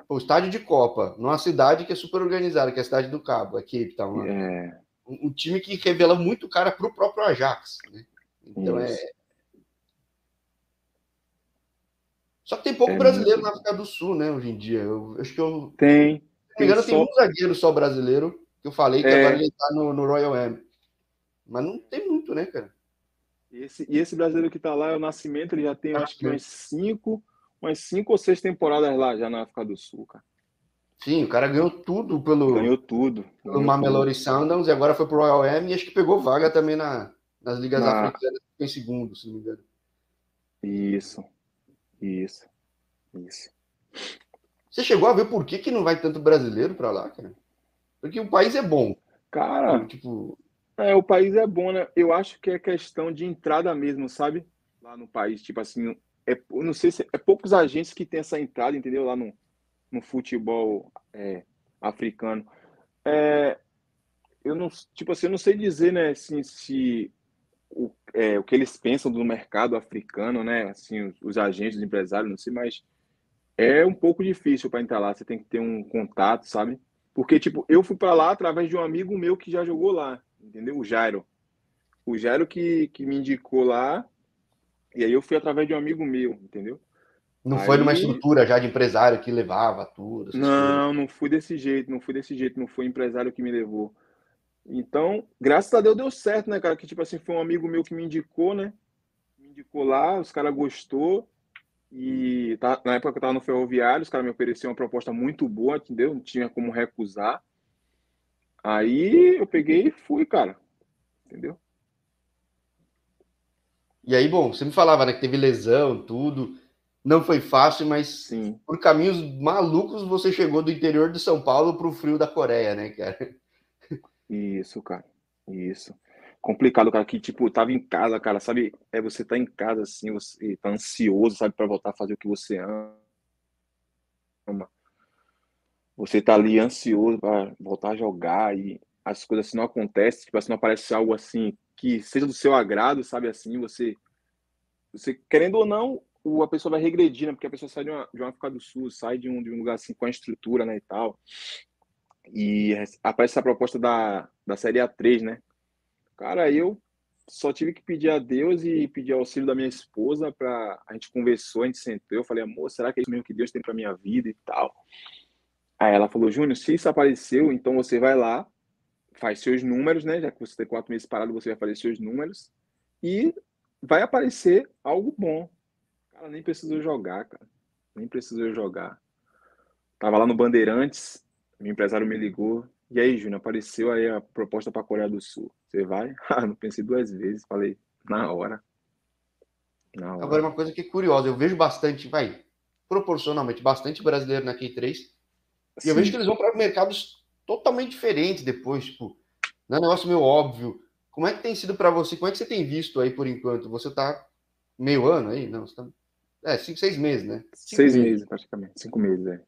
o estádio de Copa, numa cidade que é super organizada, que é a cidade do Cabo, aqui Cape Town. É... Um, um, time que revela muito cara pro próprio Ajax, né? Então é, isso. é, Só que tem pouco é brasileiro muito... na África do Sul, né, hoje em dia. Eu acho que eu. Tem. Se me engano, tem, só... um zagueiro só brasileiro, que eu falei que é... agora ele tá no, no Royal Am. Mas não tem muito, né, cara? Esse, e esse brasileiro que tá lá é o Nascimento, ele já tem ah, acho que umas cinco, umas cinco ou seis temporadas lá já na África do Sul, cara. Sim, o cara ganhou tudo pelo. Ganhou tudo. Pelo Mamelodi Sundowns e agora foi pro Royal Am e acho que pegou vaga também na, nas ligas na... africanas em segundo, se não me engano. Isso. Isso. Isso. Você chegou a ver por que, que não vai tanto brasileiro para lá, cara? Porque o país é bom. Cara, tipo. É, o país é bom, né? Eu acho que é questão de entrada mesmo, sabe? Lá no país. Tipo assim, é, não sei se é poucos agentes que tem essa entrada, entendeu? Lá no, no futebol é, africano. É, eu não, tipo assim, eu não sei dizer, né, assim, se o, é, o que eles pensam do mercado africano, né? Assim, os, os agentes, os empresários, não sei, mas é um pouco difícil para entrar lá. Você tem que ter um contato, sabe? Porque, tipo, eu fui para lá através de um amigo meu que já jogou lá, entendeu? O Jairo. O Jairo que, que me indicou lá, e aí eu fui através de um amigo meu, entendeu? Não aí... foi numa estrutura já de empresário que levava tudo? Não, coisas. não fui desse jeito, não fui desse jeito, não foi empresário que me levou. Então, graças a Deus deu certo, né, cara? Que tipo assim, foi um amigo meu que me indicou, né? Me indicou lá, os caras gostou. E tá, na época que eu tava no ferroviário, os caras me ofereceram uma proposta muito boa, entendeu? Não tinha como recusar. Aí eu peguei e fui, cara. Entendeu? E aí, bom, você me falava, né, que teve lesão, tudo. Não foi fácil, mas Sim. por caminhos malucos você chegou do interior de São Paulo para o frio da Coreia, né, cara? Isso, cara. Isso. Complicado, cara, que tipo, tava em casa, cara, sabe? É você tá em casa assim, você tá ansioso, sabe, para voltar a fazer o que você ama. Você tá ali ansioso para voltar a jogar e as coisas assim não acontecem, tipo assim, não aparece algo assim que seja do seu agrado, sabe assim, você você querendo ou não, a pessoa vai regredir, né? Porque a pessoa sai de uma, de uma África do Sul, sai de um, de um lugar assim com a estrutura, né, e tal. E aparece essa proposta da, da Série A3, né? Cara, eu só tive que pedir a Deus e pedir auxílio da minha esposa para a gente conversou, a gente sentou, eu falei, amor, será que é isso mesmo que Deus tem para minha vida e tal? Aí ela falou, Júnior, se isso apareceu, então você vai lá, faz seus números, né? Já que você tem quatro meses parado, você vai fazer seus números e vai aparecer algo bom. Cara, nem precisou jogar, cara. Nem precisou jogar. Tava lá no Bandeirantes, meu empresário me ligou. E aí, Júnior, apareceu aí a proposta para a Coreia do Sul. Você vai? Ah, não pensei duas vezes. Falei, na hora. na hora. Agora, uma coisa que é curiosa, eu vejo bastante, vai, proporcionalmente, bastante brasileiro na Q3. E eu vejo que eles vão para mercados totalmente diferentes depois, tipo, não é um negócio meio óbvio. Como é que tem sido para você? Como é que você tem visto aí por enquanto? Você tá meio ano aí? Não, você tá... É, cinco, seis meses, né? Cinco seis meses. meses, praticamente. Cinco meses, é.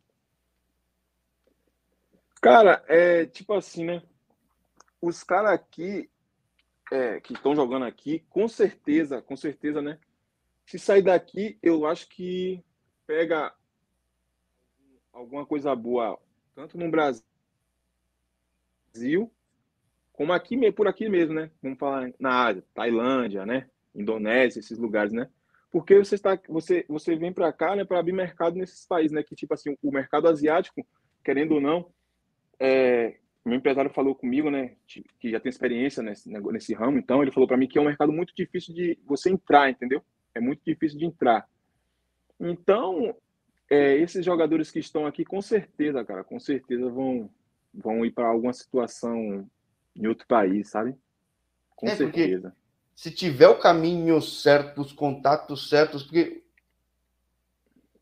Cara, é tipo assim, né? Os caras aqui é, que estão jogando aqui, com certeza, com certeza, né? Se sair daqui, eu acho que pega alguma coisa boa, tanto no Brasil, como aqui por aqui mesmo, né? Vamos falar na Ásia, Tailândia, né? Indonésia, esses lugares, né? Porque você está, você, você vem para cá, né, para abrir mercado nesses países, né? Que tipo assim, o mercado asiático, querendo ou não, é, meu empresário falou comigo, né, que já tem experiência nesse, nesse ramo, então ele falou para mim que é um mercado muito difícil de você entrar, entendeu? É muito difícil de entrar. Então, é, esses jogadores que estão aqui, com certeza, cara, com certeza vão, vão ir para alguma situação em outro país, sabe? Com é certeza. Se tiver o caminho certo, os contatos certos, porque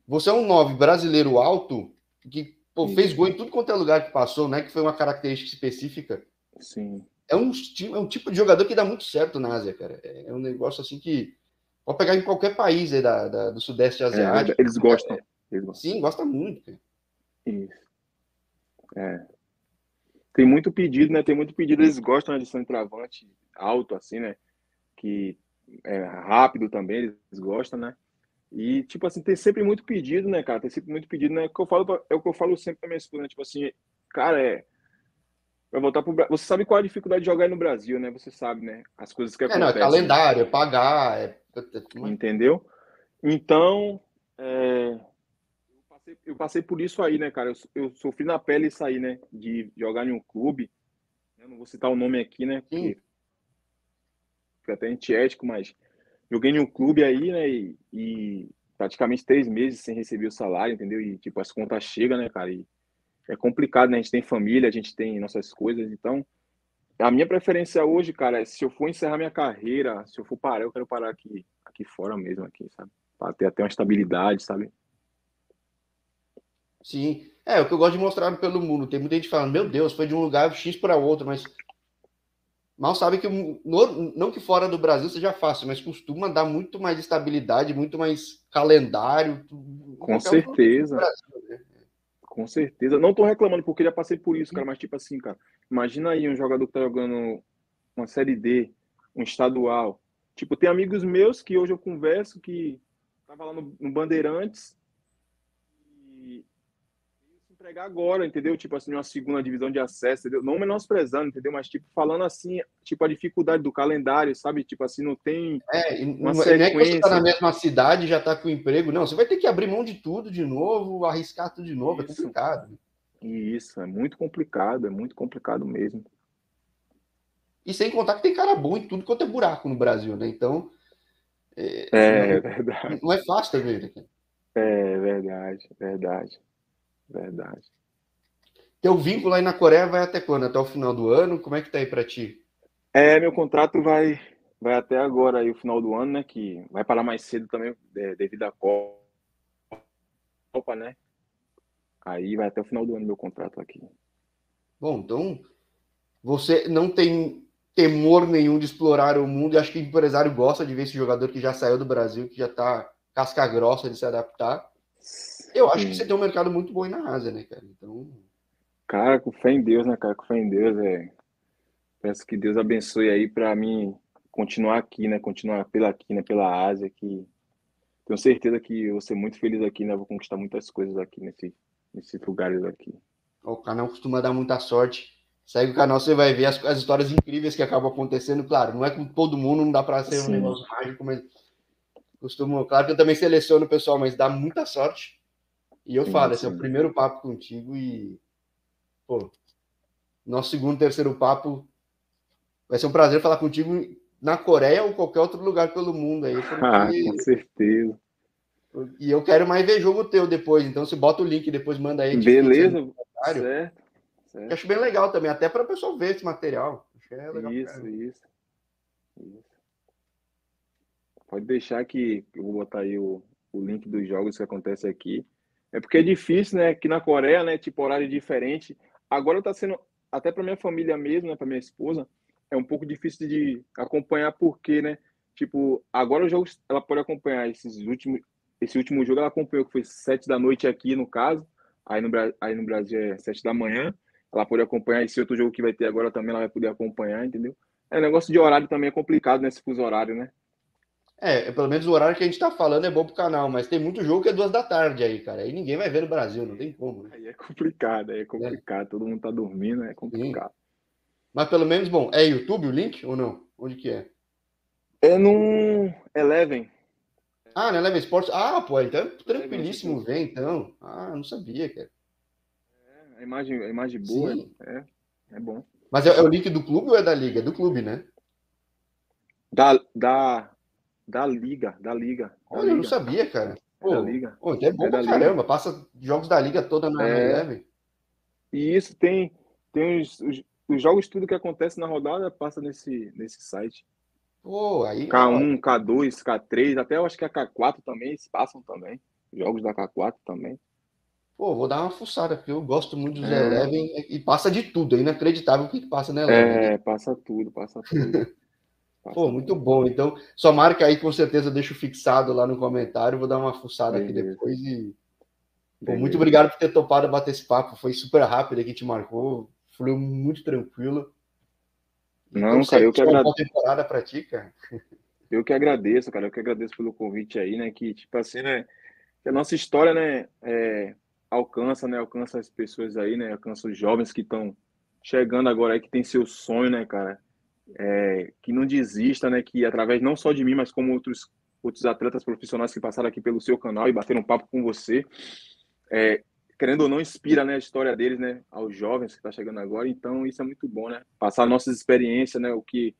você é um nove brasileiro alto que Pô, fez gol em tudo quanto é lugar que passou, né? Que foi uma característica específica. Sim. É um, é um tipo de jogador que dá muito certo na Ásia, cara. É um negócio assim que pode pegar em qualquer país aí da, da do Sudeste é, Asiático. É, eles gostam. Eles gostam. Sim, gosta muito. Cara. Isso. É. Tem muito pedido, né? Tem muito pedido. Eles gostam né, de centroavante alto, assim, né? Que é rápido também, eles gostam, né? E, tipo assim, tem sempre muito pedido, né, cara? Tem sempre muito pedido, né? É o que eu falo, é o que eu falo sempre pra minha esposa, né? Tipo assim, cara, é. Vai voltar pro Brasil. Você sabe qual é a dificuldade de jogar aí no Brasil, né? Você sabe, né? As coisas que acontecem. É, não, é calendário, é pagar. É... Entendeu? Então, é... eu, passei, eu, passei, por isso aí, né, cara? Eu, eu, sofri na pele isso aí, né? De jogar em um clube. Eu não vou citar o nome aqui, né? Porque fica até antiético, mas joguei em um clube aí, né? E, e, praticamente três meses sem receber o salário, entendeu? E tipo, as contas chegam, né, cara? E é complicado, né? A gente tem família, a gente tem nossas coisas, então. A minha preferência hoje, cara, é se eu for encerrar minha carreira, se eu for parar, eu quero parar aqui, aqui fora mesmo, aqui, sabe? Para ter até uma estabilidade, sabe? Sim. É, o que eu gosto de mostrar pelo mundo. Tem muita gente falando, meu Deus, foi de um lugar X para outro, mas mal sabe que no, não que fora do Brasil seja fácil, mas costuma dar muito mais estabilidade, muito mais calendário. Com certeza. Brasil, né? Com certeza. Não tô reclamando, porque já passei por isso, cara. Mas, tipo assim, cara, imagina aí um jogador que tá jogando uma série D, um estadual. Tipo, tem amigos meus que hoje eu converso que tava lá no, no Bandeirantes entregar agora, entendeu? Tipo assim, uma segunda divisão de acesso, entendeu? Não menosprezando, entendeu? Mas, tipo, falando assim, tipo, a dificuldade do calendário, sabe? Tipo assim, não tem é, uma não sequência. É que você tá na mesma cidade já tá com emprego, não. Você vai ter que abrir mão de tudo de novo, arriscar tudo de novo, é Isso. é complicado. Isso, é muito complicado, é muito complicado mesmo. E sem contar que tem cara bom em tudo quanto é buraco no Brasil, né? Então. É, é não, verdade. Não é fácil também, né? É verdade, verdade. Verdade. Teu vínculo aí na Coreia vai até quando? Até o final do ano? Como é que tá aí para ti? É, meu contrato vai vai até agora aí o final do ano, né? Que vai parar mais cedo também é, devido à Copa, né? Aí vai até o final do ano meu contrato aqui. Bom, então você não tem temor nenhum de explorar o mundo e acho que o empresário gosta de ver esse jogador que já saiu do Brasil, que já tá casca grossa de se adaptar. Eu acho Sim. que você tem um mercado muito bom aí na Ásia, né, cara? Então. Cara, com fé em Deus, né, cara? Com fé em Deus, é. Peço que Deus abençoe aí para mim continuar aqui, né? Continuar pela aqui, né? Pela Ásia, que tenho certeza que eu vou ser muito feliz aqui, né? Vou conquistar muitas coisas aqui nesse, nesses lugares aqui. O canal costuma dar muita sorte. Segue o canal, você vai ver as, as histórias incríveis que acabam acontecendo. Claro, não é com todo mundo, não dá para ser Sim. um negócio mágico, mas costumo. Claro que eu também seleciono o pessoal, mas dá muita sorte. E eu sim, falo, sim. esse é o primeiro papo contigo e, pô, nosso segundo, terceiro papo vai ser um prazer falar contigo na Coreia ou qualquer outro lugar pelo mundo aí. Porque... Ah, com certeza. E eu quero mais ver jogo teu depois, então se bota o link depois manda aí. Beleza, certo, certo. acho bem legal também, até para o pessoal ver esse material. É isso, isso, isso. Pode deixar que eu vou botar aí o, o link dos jogos que acontece aqui. É porque é difícil, né? Que na Coreia, né? Tipo, horário diferente. Agora tá sendo, até para minha família mesmo, né? Para minha esposa, é um pouco difícil de acompanhar, porque, né? Tipo, agora o jogo, ela pode acompanhar esses últimos, esse último jogo, ela acompanhou, que foi sete da noite aqui, no caso. Aí no, aí no Brasil é sete da manhã. Ela pode acompanhar esse outro jogo que vai ter agora também, ela vai poder acompanhar, entendeu? É, negócio de horário também é complicado, né? Esse fuso horário, né? É, pelo menos o horário que a gente tá falando é bom pro canal, mas tem muito jogo que é duas da tarde aí, cara. Aí ninguém vai ver no Brasil, não tem como. Né? Aí é complicado, aí é complicado. É. Todo mundo tá dormindo, é complicado. Sim. Mas pelo menos, bom, é YouTube o link ou não? Onde que é? É no Eleven. Ah, no Eleven Sports. Ah, pô, então é tranquilíssimo ver, então. Ah, não sabia, cara. É, a imagem, a imagem boa, é, é bom. Mas é, é, o link do clube ou é da liga? É do clube, né? Da, da, da liga, da liga. Olha, liga. eu não sabia, cara. Pô, da liga. Pô, então é bom é pra caramba. Liga. Passa jogos da liga toda na é. Eleven. E isso tem, tem os, os, os, jogos, tudo que acontece na rodada passa nesse, nesse site. Pô, aí. K1, K2, K3, até eu acho que a K4 também, eles passam também. Jogos da K4 também. Pô, vou dar uma fuçada, porque eu gosto muito dos é. Eleven e passa de tudo, é inacreditável o que, que passa na Eleven. É, né? passa tudo, passa tudo. Pô, muito bom. Então, só marca aí, com certeza, deixo fixado lá no comentário, vou dar uma fuçada aqui depois e. Pô, muito obrigado por ter topado bater esse papo, foi super rápido aqui, te marcou, fluiu muito tranquilo. Não, então, cara, eu que agradeço. temporada pra ti, cara. Eu que agradeço, cara, eu que agradeço pelo convite aí, né, que, tipo assim, né, que a nossa história, né, é, alcança, né? Alcança as pessoas aí, né? Alcança os jovens que estão chegando agora aí, que tem seu sonho, né, cara? É, que não desista, né? Que através não só de mim, mas como outros, outros atletas profissionais que passaram aqui pelo seu canal e bateram um papo com você, é, querendo ou não, inspira né, a história deles, né? Aos jovens que estão tá chegando agora. Então, isso é muito bom, né? Passar nossas experiências, né? O que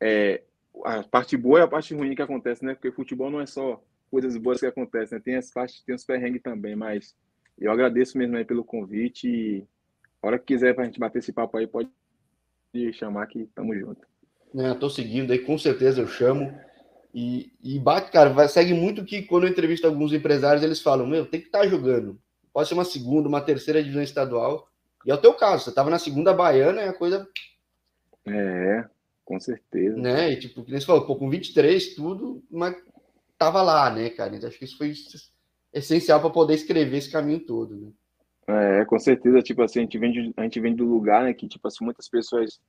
é a parte boa e a parte ruim que acontece, né? Porque futebol não é só coisas boas que acontecem, né? Tem as partes, tem os perrengues também, mas eu agradeço mesmo aí pelo convite e a hora que quiser para a gente bater esse papo aí, pode chamar que tamo junto. É, tô seguindo aí, com certeza eu chamo. E, e bate, cara, vai, segue muito que quando eu entrevisto alguns empresários, eles falam, meu, tem que estar tá jogando. Pode ser uma segunda, uma terceira divisão estadual. E é o teu caso, você estava na segunda baiana e a coisa. É, com certeza. Né? E tipo, que nem você falou, pô, com 23, tudo, mas tava lá, né, cara? Então acho que isso foi essencial para poder escrever esse caminho todo, né? É, com certeza, tipo assim, a gente vem, de, a gente vem do lugar, né, que, tipo assim, muitas pessoas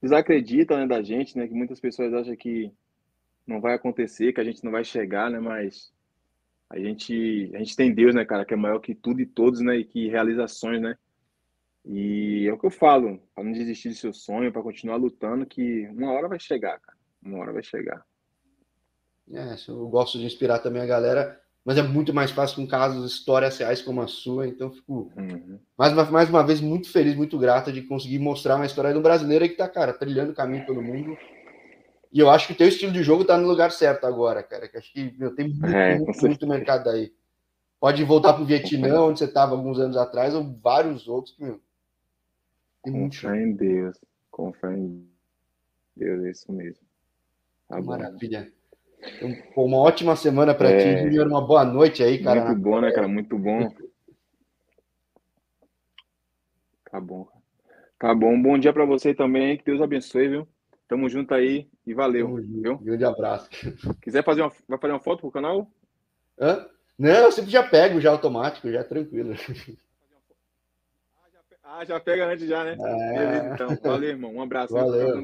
desacreditam, né, da gente, né, que muitas pessoas acham que não vai acontecer, que a gente não vai chegar, né, mas a gente, a gente tem Deus, né, cara, que é maior que tudo e todos, né, e que realizações, né, e é o que eu falo, para não desistir do seu sonho, para continuar lutando, que uma hora vai chegar, cara, uma hora vai chegar. É, eu gosto de inspirar também a galera mas é muito mais fácil com casos, histórias reais como a sua. Então, fico uhum. mais, uma, mais uma vez muito feliz, muito grato de conseguir mostrar uma história do brasileiro que tá, cara, trilhando o caminho pelo mundo. E eu acho que o teu estilo de jogo tá no lugar certo agora, cara. Que acho que meu, tem muito, é, muito, muito mercado aí. Pode voltar pro Vietnã, onde você estava alguns anos atrás, ou vários outros. Meu, tem com muito em Deus. Com fé em Deus, é isso mesmo. Tá Maravilha. Bom. Então, uma ótima semana para é... ti, Júnior. Uma boa noite aí, cara. Muito bom, né, cara? Muito bom. Tá bom. Tá bom. Bom dia para você também. Que Deus abençoe, viu? Tamo junto aí e valeu. Viu? Grande abraço. Quiser fazer uma, vai fazer uma foto pro canal? Hã? Não, eu sempre já pego, já automático, já tranquilo. Ah, já pega antes já, né? É... Beleza, então. Valeu, irmão. Um abraço. Valeu.